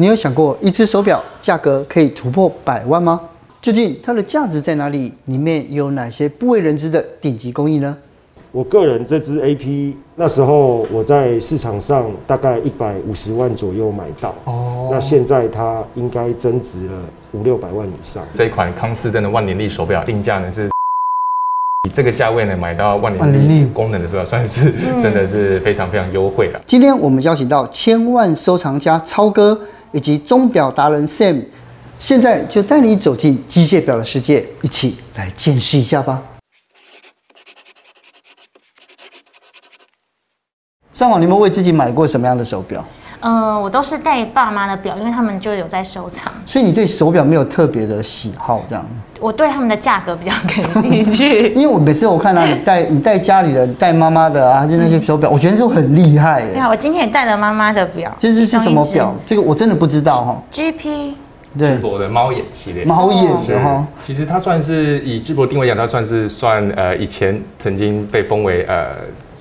你有想过一只手表价格可以突破百万吗？究竟它的价值在哪里？里面有哪些不为人知的顶级工艺呢？我个人这只 AP 那时候我在市场上大概一百五十万左右买到，哦，那现在它应该增值了五六百万以上。这一款康斯登的万年历手表定价呢是以这个价位呢买到万年历功能的手表，算是真的是非常非常优惠了。今天我们邀请到千万收藏家超哥。以及钟表达人 Sam，现在就带你走进机械表的世界，一起来见识一下吧。上网，你们为自己买过什么样的手表？嗯、呃，我都是戴爸妈的表，因为他们就有在收藏。所以你对手表没有特别的喜好，这样？我对他们的价格比较感兴趣。因为我每次我看到你戴你戴家里的戴妈妈的啊，就那些手表，我觉得都很厉害。对啊，我今天也戴了妈妈的表。这是是什么表？这个我真的不知道哈。GP。对，智博的猫眼系列。猫眼的哈。其实它算是以智博定位讲，它算是算呃以前曾经被封为呃。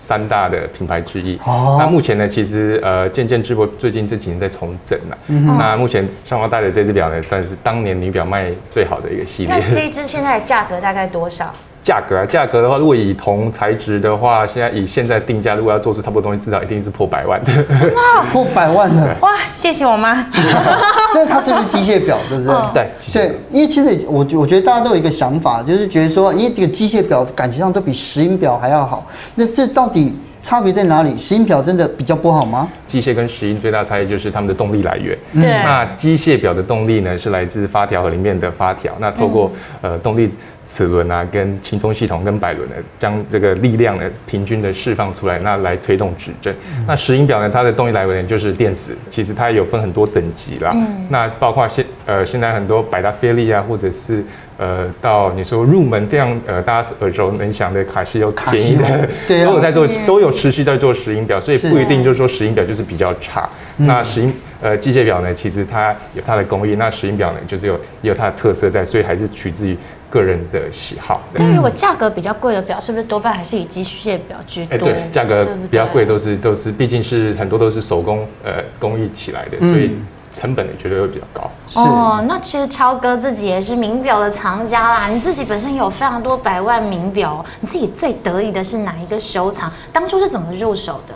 三大的品牌之一。哦。那目前呢，其实呃，渐渐智博最近这几年在重整了。嗯。那目前上方戴的这只表呢，算是当年女表卖最好的一个系列。那这一只现在的价格大概多少？价格啊，价格的话，如果以铜材质的话，现在以现在定价，如果要做出差不多东西，至少一定是破百万的。真的？破百万的？哇，谢谢我妈。那它这是机械表，对不对？对。对，因为其实我我觉得大家都有一个想法，就是觉得说，因为这个机械表感觉上都比石英表还要好，那这到底？差别在哪里？石英表真的比较不好吗？机械跟石英最大差异就是它们的动力来源。对。那机械表的动力呢，是来自发条和里面的发条。那透过、嗯、呃动力齿轮啊，跟轻松系统跟摆轮呢，将这个力量呢平均的释放出来，那来推动指针。嗯、那石英表呢，它的动力来源就是电子。其实它有分很多等级啦。嗯。那包括现呃现在很多百达翡丽啊，或者是。呃，到你说入门非常呃，大家耳熟能详的卡西欧便宜的，对，都有在做，都有持续在做石英表，所以不一定就是说石英表就是比较差。那石英呃机械表呢，其实它有它的工艺，那石英表呢就是有也有它的特色在，所以还是取自于个人的喜好。但如果价格比较贵的表，是不是多半还是以机械表居多？哎，对，价格比较贵都是都是，毕竟是很多都是手工呃工艺起来的，所以。成本也绝对会比较高。哦，那其实超哥自己也是名表的藏家啦。你自己本身有非常多百万名表，你自己最得意的是哪一个收藏？当初是怎么入手的？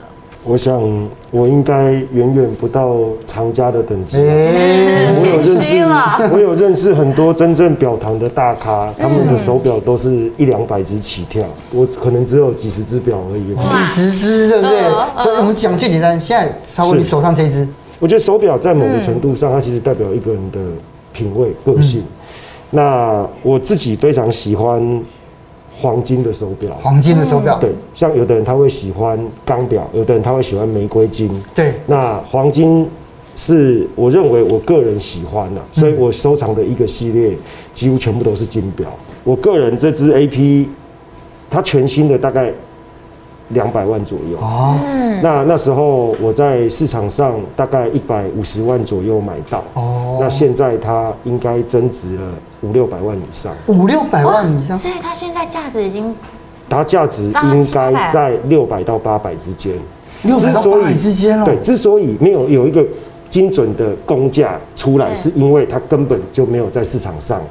我想我应该远远不到藏家的等级。欸、我有认识，我有认识很多真正表堂的大咖，他们的手表都是一两百只起跳，我可能只有几十只表而已。几十只，对不对？所以我们讲最简单，现在稍微你手上这一只。我觉得手表在某个程度上，它其实代表一个人的品味、个性。嗯、那我自己非常喜欢黄金的手表，黄金的手表，对，像有的人他会喜欢钢表，有的人他会喜欢玫瑰金，对。那黄金是我认为我个人喜欢的，所以我收藏的一个系列几乎全部都是金表。我个人这只 AP，它全新的大概。两百万左右。哦，那那时候我在市场上大概一百五十万左右买到。哦，那现在它应该增值了五六百万以上，五六百万以上，所以它现在价值已经，它价值应该在六百到八百之间，六百到八百之间哦，对，之所以没有有一个精准的公价出来，是因为它根本就没有在市场上。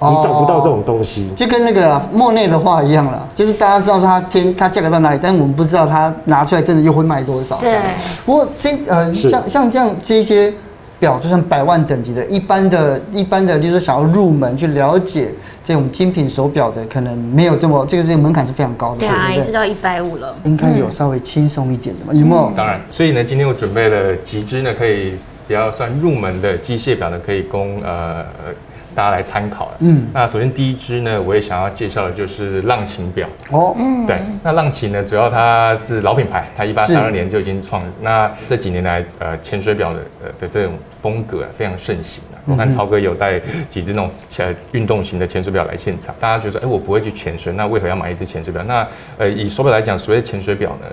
你找不到这种东西，就跟那个莫内的话一样了，就是大家知道说它天它价格到哪里，但是我们不知道它拿出来真的又会卖多少。对。不过这呃像像这样这些表，就算百万等级的，一般的一般的，就是说想要入门去了解这种精品手表的，可能没有这么这个这个门槛是非常高的。对啊，也是到一百五了。应该有稍微轻松一点的嘛？有没有？当然。所以呢，今天我准备了几只呢，可以比较算入门的机械表呢，可以供呃。大家来参考了。嗯，那首先第一支呢，我也想要介绍的就是浪琴表。哦，嗯，对，那浪琴呢，主要它是老品牌，它一八三二年就已经创。那这几年来，呃，潜水表的呃的这种风格啊，非常盛行啊。我看超哥有带几只那种呃运动型的潜水表来现场，大家觉得说，哎，我不会去潜水，那为何要买一只潜水表？那呃，以手表来讲，所谓潜水表呢，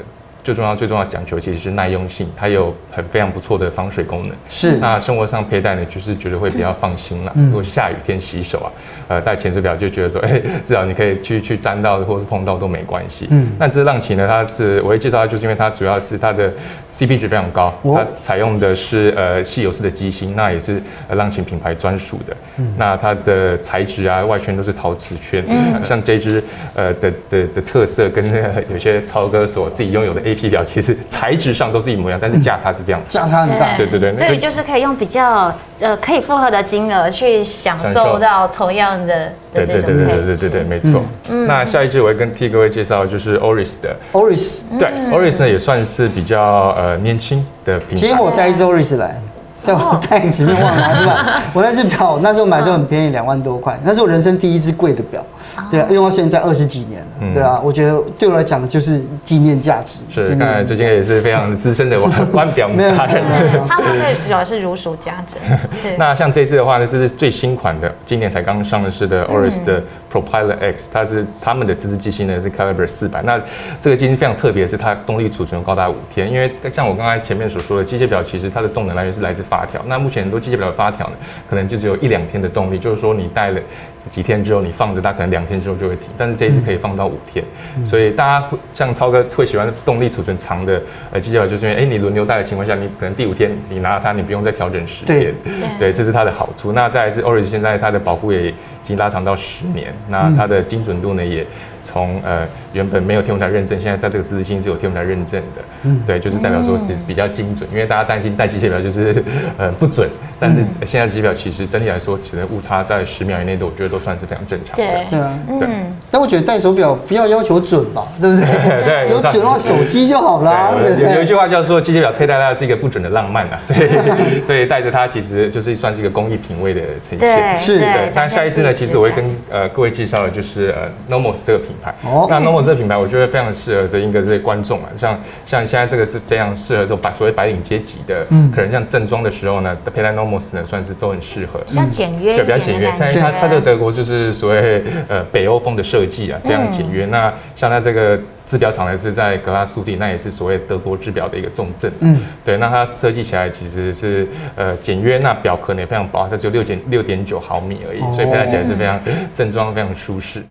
最重要最重要讲求其实是耐用性，它有很非常不错的防水功能。是。那生活上佩戴呢，就是觉得会比较放心了。嗯。如果下雨天洗手啊，呃，戴潜水表就觉得说，哎、欸，至少你可以去去沾到或者是碰到都没关系。嗯。那这浪琴呢，它是我会介绍它，就是因为它主要是它的 CP 值非常高，它采用的是呃稀有式的机芯，那也是浪琴品牌专属的。嗯。那它的材质啊，外圈都是陶瓷圈。嗯。像这只呃的的的特色跟有些超哥所自己拥有的 AP 表，其实材质上都是一模一样，但是价差是非常价差很大。对对对，所以就是可以用比较呃可以负荷的金额去享受到同样的对对对对对对对对，没错。嗯。那下一支我会跟替各位介绍就是 Oris 的 Oris，对 Oris 呢也算是比较呃年轻的品牌。今天我带一支 Oris 来。在我袋子里面忘了是吧？我那只表那时候买的时候很便宜，两万多块，那是我人生第一只贵的表。对啊，用到现在二十几年了。对啊，我觉得对我来讲就是纪念价值。是，看来最近也是非常资深的腕 表达人。他们对主要是如数家珍。那像这次的话呢，这是最新款的，今年才刚上市的 Oris 的 ProPilot X，它是他们的自制机芯呢是 Calibre 四百。那这个机芯非常特别，是它动力储存高达五天。因为像我刚才前面所说的，机械表其实它的动能来源是来自发条。那目前很多机械表的发条呢，可能就只有一两天的动力，就是说你带了几天之后，你放着它，可能两天之后就会停。但是这一次可以放到五天，嗯、所以大家会像超哥会喜欢动力储存长的呃机械表，就是因为哎，你轮流带的情况下，你可能第五天你拿了它，你不用再调整时间。对，对，这是它的好处。那再来是 Orange 现在它的保护也已经拉长到十年，那它的精准度呢也。从呃原本没有天文台认证，现在在这个自制芯是有天文台认证的，嗯，对，就是代表说是比较精准，因为大家担心戴机械表就是呃不准，但是现在机械表其实整体来说，其实误差在十秒以内的，我觉得都算是非常正常的。对，对啊，对。但我觉得戴手表不要要求准吧，对不对？对，有准的话手机就好了。有有一句话叫做机械表佩戴它是一个不准的浪漫啊，所以 所以戴着它其实就是算是一个工艺品味的呈现。是的。那下一次呢，其实我会跟呃各位介绍的就是呃 Nomos 这个品牌。哦，那 Nomos 这个品牌，我觉得非常适合这应该这些观众啊，像像现在这个是非常适合这种白所谓白领阶级的，嗯，可能像正装的时候呢，佩戴 Nomos 呢算是都很适合，比较简约，对，比较简约。但是它它这个德国就是所谓呃北欧风的设计啊，非常简约。那像它这个制表厂呢是在格拉苏蒂，那也是所谓德国制表的一个重镇，嗯，对。那它设计起来其实是呃简约，那表壳呢也非常薄，它只有六点六点九毫米而已，所以佩戴起来是非常正装，非常舒适。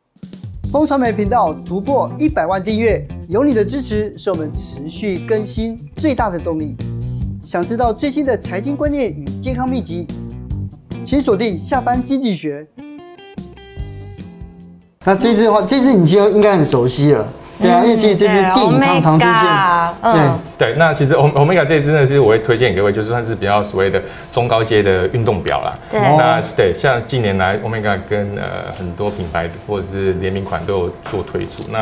风传媒频道突破一百万订阅，有你的支持是我们持续更新最大的动力。想知道最新的财经观念与健康秘籍，请锁定下班经济学。那这支的话，这支你就应该很熟悉了。对啊，因为其实这支电影常常出现。对对，那其实 Omega 这支呢，其实我会推荐给各位，就是算是比较所谓的中高阶的运动表啦。对。那对，像近年来 Omega 跟呃很多品牌或者是联名款都有做推出。那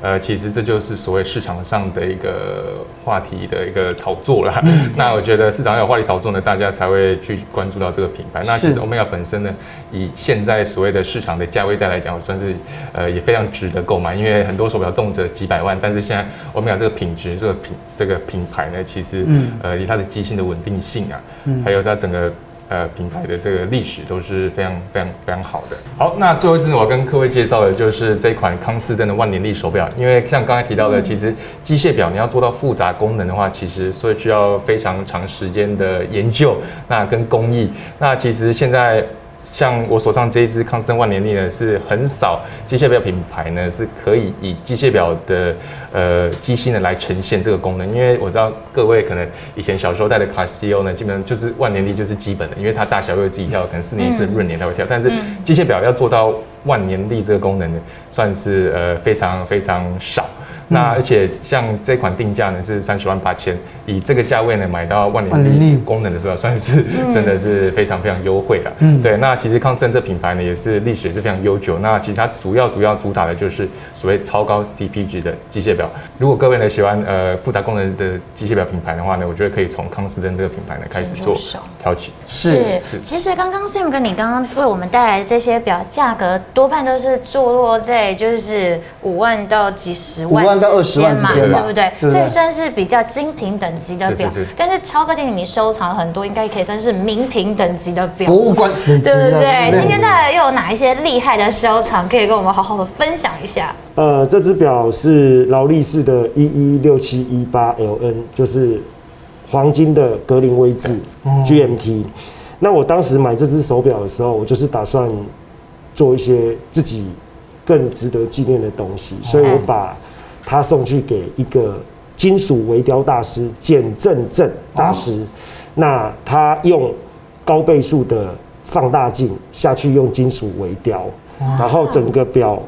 呃，其实这就是所谓市场上的一个话题的一个炒作啦。那我觉得市场有话题炒作呢，大家才会去关注到这个品牌。那其实 Omega 本身呢，以现在所谓的市场的价位带来讲，算是呃也非常值得购买，因为很多手表动辄几百万，但是现在 Omega 这个品质，这个品这个品牌呢，其实呃以它的机芯的稳定性啊，还有它整个呃品牌的这个历史都是非常非常非常好的。好，那最后一支我要跟各位介绍的就是这款康斯登的万年历手表，因为像刚才提到的，其实机械表你要做到复杂功能的话，其实所以需要非常长时间的研究，那跟工艺，那其实现在。像我手上这一支康斯登万年历呢，是很少机械表品牌呢是可以以机械表的呃机芯呢来呈现这个功能，因为我知道各位可能以前小时候戴的卡西欧呢，基本上就是万年历就是基本的，因为它大小会自己跳，可能四年一次闰年它会跳，但是机械表要做到万年历这个功能呢，算是呃非常非常少。那而且像这款定价呢是三十万八千，以这个价位呢买到万年历功能的时候，算是 真的是非常非常优惠了。嗯，对。那其实康盛这品牌呢也是历史也是非常悠久。那其实它主要主要主打的就是所谓超高 CP 值的机械表。如果各位呢喜欢呃复杂功能的机械表品牌的话呢，我觉得可以从康斯登这个品牌呢开始做挑起。是是，其实刚刚 Sam 哥你刚刚为我们带来的这些表，价格多半都是坐落在就是五万到几十万，五万到二十万之间嘛，对不对？所以算是比较精品等级的表。是是是，但是超哥，今天你收藏很多，应该可以算是名品等级的表，博物馆等级，对不对？对对，今天带来又有哪一些厉害的收藏，可以跟我们好好的分享一下？呃，这只表是劳力士的一一六七一八 LN，就是黄金的格林威治 GMT。那我当时买这只手表的时候，我就是打算做一些自己更值得纪念的东西，所以我把它送去给一个金属微雕大师简正正大师。那他用高倍数的放大镜下去用金属微雕，然后整个表。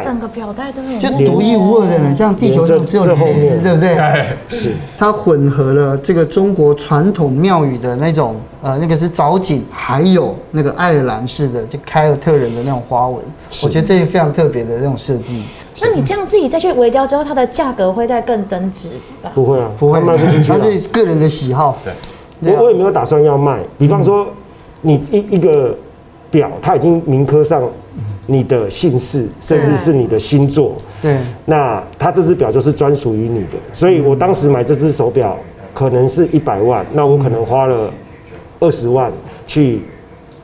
整个表带都有，就独一无二的人，像地球上只有这一只，对不对？是。它混合了这个中国传统庙宇的那种，呃，那个是藻井，还有那个爱尔兰式的，就凯尔特人的那种花纹。我觉得这是非常特别的那种设计。那你这样自己再去微雕之后，它的价格会再更增值吧？不会啊，不会卖不出去。它是个人的喜好。对。我我也没有打算要卖。比方说，你一一个表，它已经铭刻上。你的姓氏，甚至是你的星座，对，那它这只表就是专属于你的。所以我当时买这只手表，可能是一百万，那我可能花了二十万去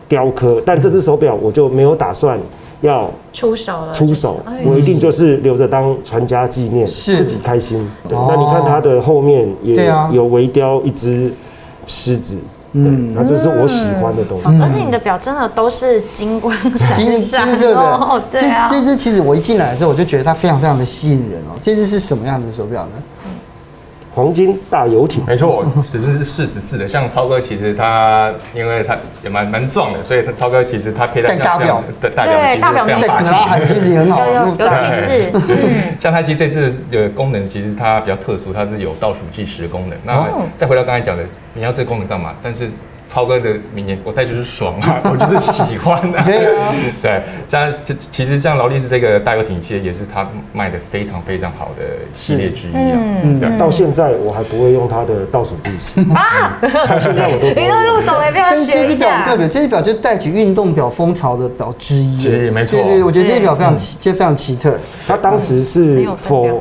雕刻，但这只手表我就没有打算要出手了。出手，我一定就是留着当传家纪念，自己开心。对，那你看它的后面也有微雕一只狮子。嗯，那这是我喜欢的东西。而且你的表真的都是金光闪闪、金金色的。哦，对啊。这这只其实我一进来的时候，我就觉得它非常非常的吸引人哦。这只是什么样子的手表呢？黄金大游艇，没错，尺寸是四十四的。像超哥，其实他因为他也蛮蛮壮的，所以他超哥其实他佩戴像这样的大表，其实非常霸气，其实也很好，尤其是像它其实这次的功能，其实它比较特殊，它是有倒数计时的功能。那再回到刚才讲的，你要这个功能干嘛？但是超哥的名言，我戴就是爽啊，我就是喜欢啊。对啊，对，像其实像劳力士这个大游艇系列，也是他卖的非常非常好的系列之一啊。嗯，到现在我还不会用它的倒数计时 啊，到现在我都你都入手了，不要学。这只表特别，这只表就是带起运动表风潮的表之一。是，没错。对对，我觉得这只表非常奇，这非常奇特。它当时是 for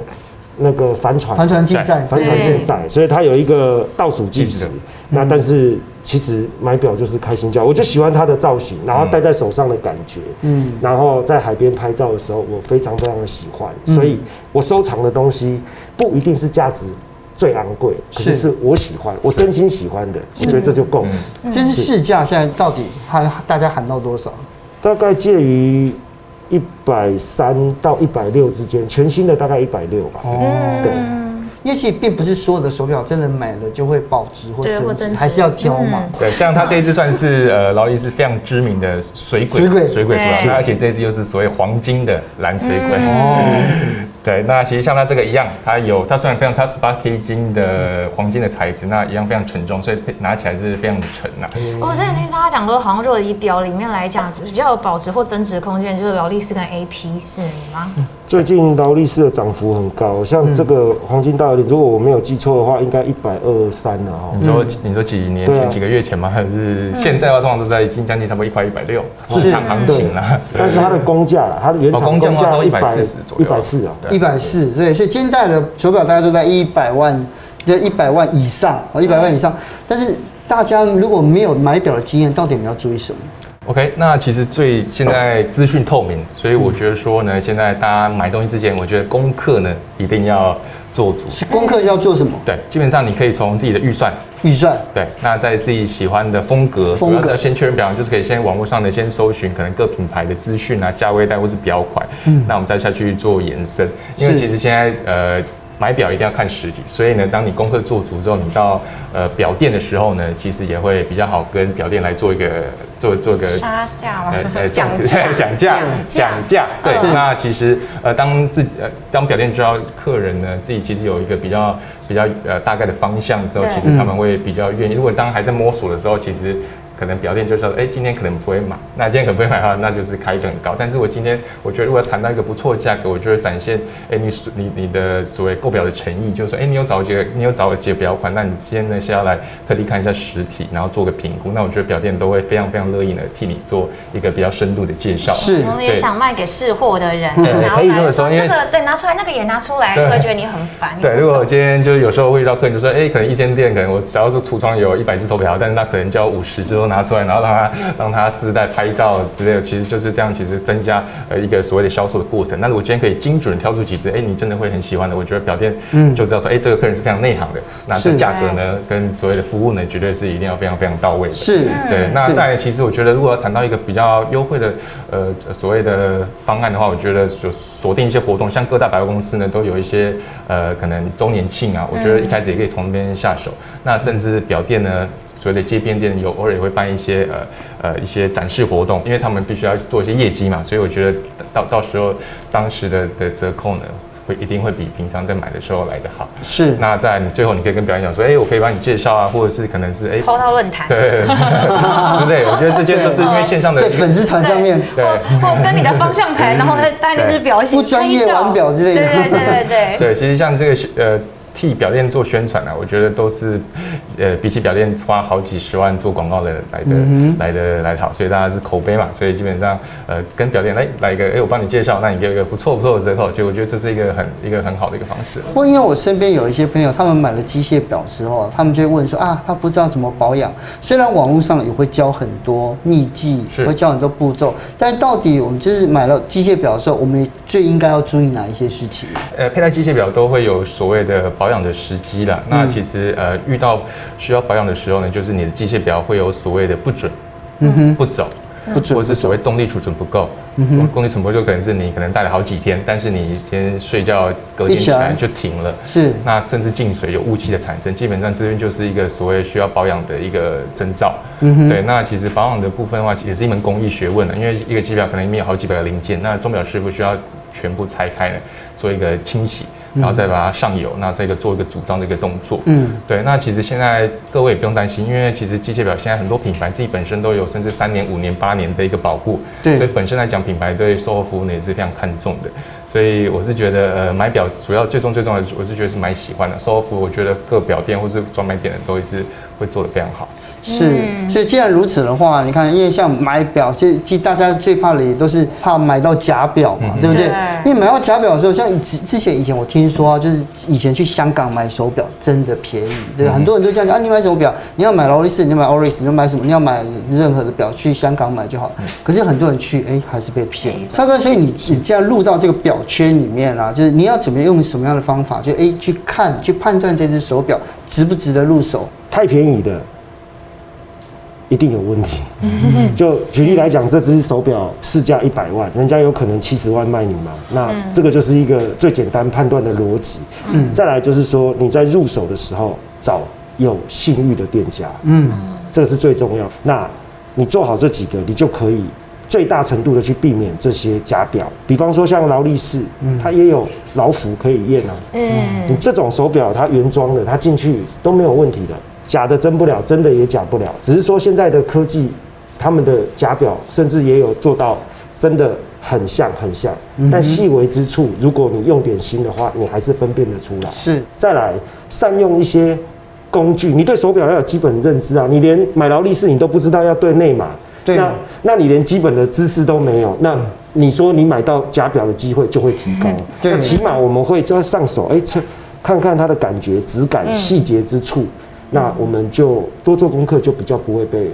那个帆船，帆船竞赛，帆船竞赛，所以它有一个倒数计时。那但是其实买表就是开心叫，我就喜欢它的造型，然后戴在手上的感觉，嗯，然后在海边拍照的时候，我非常非常的喜欢，所以我收藏的东西不一定是价值最昂贵，可是是我喜欢，我真心喜欢的，我觉得这就够了。其实市价现在到底喊大家喊到多少？大概介于一百三到一百六之间，全新的大概一百六吧。哦，对。因为其实并不是所有的手表真的买了就会保值或增值，还是要挑嘛。对，像它这一只算是呃劳力士非常知名的水鬼，水鬼水鬼是吧？而且这只又是所谓黄金的蓝水鬼。哦。对，那其实像它这个一样，它有它虽然非常它十八 K 金的黄金的材质，那一样非常沉重，所以拿起来是非常的沉呐、啊。我之前听大家讲说，好像如果以表里面来讲，比较有保值或增值空间，就是劳力士跟 AP 是吗？最近劳力士的涨幅很高，像这个黄金大如果我没有记错的话，应该一百二三了哈。你说你说几年前、几个月前吗？还是现在的话，通常都在已经将近差不多一块一百六市场行情了。但是它的工价，它的原厂工价一百四十左右，一百四啊，一百四。对，所以今天戴的手表大概都在一百万，就一百万以上啊，一百万以上。但是大家如果没有买表的经验，到底你们要注意什么？OK，那其实最现在资讯透明，所以我觉得说呢，现在大家买东西之前，我觉得功课呢一定要做足。功课要做什么？对，基本上你可以从自己的预算，预算，对，那在自己喜欢的风格，风格主要是先确认表，就是可以先网络上的先搜寻可能各品牌的资讯啊，价位带或是表款，嗯，那我们再下去做延伸，因为其实现在呃。买表一定要看实体，所以呢，当你功课做足之后，你到呃表店的时候呢，其实也会比较好跟表店来做一个做做一个杀价吗？呃讲 讲价讲价对。那其实呃当自己呃当表店知道客人呢自己其实有一个比较比较呃大概的方向的时候，其实他们会比较愿意。如果当还在摸索的时候，其实可能表店就说，哎，今天可能不会买，那今天可能不会买的话，那就是开一个很高。但是我今天我觉得如果谈到一个不错的价格，我就会展现，哎，你你你的所谓购表的诚意，就是说，哎，你有找几个，你有找几个表款，那你今天呢是要来特地看一下实体，然后做个评估，那我觉得表店都会非常非常乐意的替你做一个比较深度的介绍。是，我们也想卖给试货的人，对，可以这么说，因为这个对拿出来，那个也拿出来，就会觉得你很烦。对，如果我今天就是有时候会遇到客人就说，哎，可能一间店可能我只要是橱窗有一百只手表，但是那可能就要五十只都拿出来，然后让他让他试戴拍照之类的，其实就是这样，其实增加呃一个所谓的销售的过程。那如果今天可以精准挑出几只，哎，你真的会很喜欢的，我觉得表店嗯就知道说，哎，这个客人是非常内行的，那这价格呢跟所谓的服务呢，绝对是一定要非常非常到位的。是，对。那再其实我觉得，如果要谈到一个比较优惠的呃所谓的方案的话，我觉得就锁定一些活动，像各大百货公司呢都有一些呃可能周年庆啊，我觉得一开始也可以从那边下手。那甚至表店呢。所谓的街边店有偶尔也会办一些呃呃一些展示活动，因为他们必须要做一些业绩嘛，所以我觉得到到时候当时的的折扣呢，会一定会比平常在买的时候来的好。是。那在你最后你可以跟表演讲说，哎，我可以帮你介绍啊，或者是可能是哎，抛到论坛，对，之类。我觉得这些都是因为线上的在粉丝团上面，对，或跟你的方向盘，然后他带那支表现，不专业玩表之类的。对对对对对。对，其实像这个呃。替表店做宣传呢、啊，我觉得都是，呃，比起表店花好几十万做广告的来的、嗯、来的来的好，所以大家是口碑嘛，所以基本上，呃，跟表店来来一个，哎、欸，我帮你介绍，那你给我一个不错不错的折扣，就我觉得这是一个很一个很好的一个方式。不过因为我身边有一些朋友，他们买了机械表之后，他们就会问说啊，他不知道怎么保养。虽然网络上也会教很多秘技，是会教很多步骤，但到底我们就是买了机械表的时候，我们最应该要注意哪一些事情？呃，佩戴机械表都会有所谓的保。保养的时机了，那其实呃遇到需要保养的时候呢，就是你的机械表会有所谓的不准，嗯哼，不走，不准，或者是所谓动力储存不够，嗯哼，动力储存不够就可能是你可能戴了好几天，但是你先睡觉隔天起来就停了，是，那甚至进水有雾气的产生，基本上这边就是一个所谓需要保养的一个征兆，嗯哼，对，那其实保养的部分的话，也是一门工艺学问了，因为一个机表可能里面有好几百个零件，那钟表师傅需要全部拆开呢，做一个清洗。然后再把它上油，那这个做一个组装的一个动作。嗯，对。那其实现在各位也不用担心，因为其实机械表现在很多品牌自己本身都有，甚至三年、五年、八年的一个保护。对。所以本身来讲，品牌对售后服务呢也是非常看重的。所以我是觉得，呃，买表主要最终最重要的，我是觉得是蛮喜欢的。售后服务，我觉得各表店或是专卖店的都是会做得非常好。是，所以既然如此的话，你看，因为像买表，其实其实大家最怕的也都是怕买到假表嘛，嗯、对不对？对，因为买到假表的时候，像之之前以前我听说啊，就是以前去香港买手表真的便宜，对，嗯、很多人都这样讲啊，你买手表？你要买劳力士，你要买 Oris，你要买什么？你要买任何的表，去香港买就好。可是很多人去，哎、欸，还是被骗。超哥，所以你你这样入到这个表圈里面啊，就是你要怎么用什么样的方法，就哎、欸、去看去判断这只手表值不值得入手？太便宜的。一定有问题。就举例来讲，这只手表市价一百万，人家有可能七十万卖你嘛？那这个就是一个最简单判断的逻辑。嗯。再来就是说，你在入手的时候找有信誉的店家。嗯。这个是最重要。那你做好这几个，你就可以最大程度的去避免这些假表。比方说像劳力士，它也有劳服可以验啊。嗯。你这种手表它原装的，它进去都没有问题的。假的真不了，真的也假不了。只是说现在的科技，他们的假表甚至也有做到真的很像很像，但细微之处，如果你用点心的话，你还是分辨得出来。是。再来，善用一些工具。你对手表要有基本认知啊！你连买劳力士你都不知道要对内码，对。那那你连基本的知识都没有，那你说你买到假表的机会就会提高。对。那起码我们会就要上手，哎，测看看它的感觉、质感、细节之处。那我们就多做功课，就比较不会被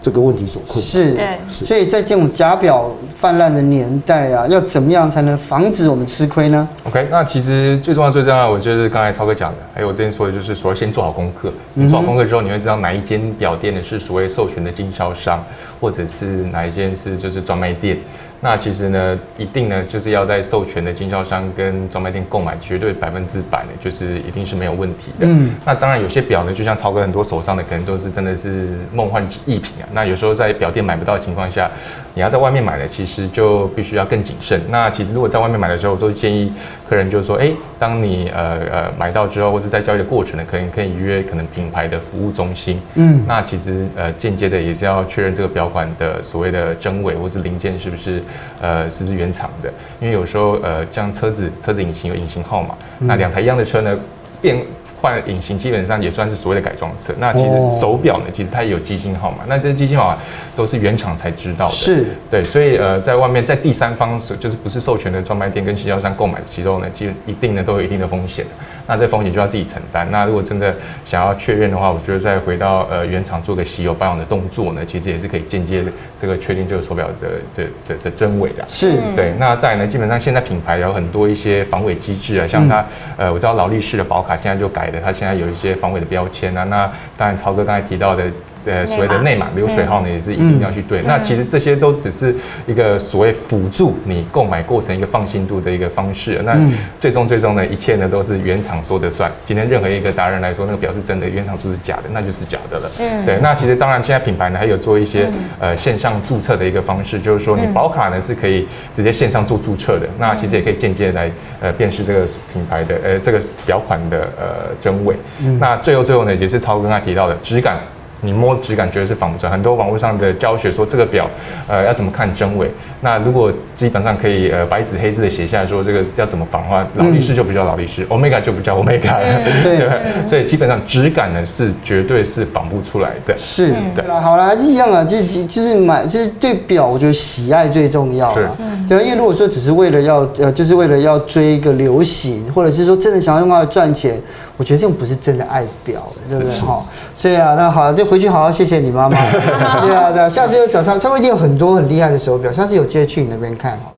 这个问题所困。是，对，所以在这种假表泛滥的年代啊，要怎么样才能防止我们吃亏呢？OK，那其实最重要、最重要，我就是刚才超哥讲的，还有我之前说的，就是说先做好功课。你做好功课之后，你会知道哪一间表店的是所谓授权的经销商，或者是哪一间是就是专卖店。那其实呢，一定呢，就是要在授权的经销商跟专卖店购买，绝对百分之百的，就是一定是没有问题的。嗯。那当然有些表呢，就像超哥很多手上的，可能都是真的是梦幻逸品啊。那有时候在表店买不到的情况下，你要在外面买的，其实就必须要更谨慎。那其实如果在外面买的时候，我都建议客人就是说，哎，当你呃呃买到之后，或是在交易的过程呢，可能可以约可能品牌的服务中心。嗯，那其实呃间接的也是要确认这个表款的所谓的真伪或是零件是不是呃是不是原厂的，因为有时候呃像车子车子引擎有引擎号码，嗯、那两台一样的车呢变。换隐形基本上也算是所谓的改装车。那其实手表呢，其实它也有机芯号码。那这些机芯号码都是原厂才知道的。是。对，所以呃，在外面在第三方就是不是授权的专卖店跟经销商购买的时候呢，其实一定呢都有一定的风险。那这风险就要自己承担。那如果真的想要确认的话，我觉得再回到呃原厂做个洗油保养的动作呢，其实也是可以间接这个确定这个手表的的的的真伪的。是。对。那再来呢，基本上现在品牌有很多一些防伪机制啊，像它、嗯、呃，我知道劳力士的保卡现在就改。它现在有一些防伪的标签啊，那当然超哥刚才提到的。呃，所谓的内码流水号呢，也是一定要去对。那其实这些都只是一个所谓辅助你购买过程一个放心度的一个方式。那最终最终呢，一切呢都是原厂说的算。今天任何一个达人来说，那个表是真的，原厂说是假的，那就是假的了。嗯，对。那其实当然，现在品牌呢还有做一些呃线上注册的一个方式，就是说你保卡呢是可以直接线上做注册的。那其实也可以间接来呃辨识这个品牌的呃这个表款的呃真伪。那最后最后呢，也是超哥刚才提到的质感。你摸质感绝对是仿不成，很多网络上的教学说这个表，呃，要怎么看真伪？那如果基本上可以呃白纸黑字的写下来说这个要怎么仿的话，劳力士就不叫劳力士，Omega 就不叫 Omega，对，对，所以基本上质感呢是绝对是仿不出来的。是，对，好了，还是一样啊，就是就是买，就是对表，我觉得喜爱最重要啊。对，因为如果说只是为了要呃，就是为了要追一个流行，或者是说真的想要用它来赚钱，我觉得这种不是真的爱表，对不对？哈，所以啊，那好，就回去好好谢谢你妈妈。对啊，对啊，下次有找超超哥一定有很多很厉害的手表，下次有直接去你那边看。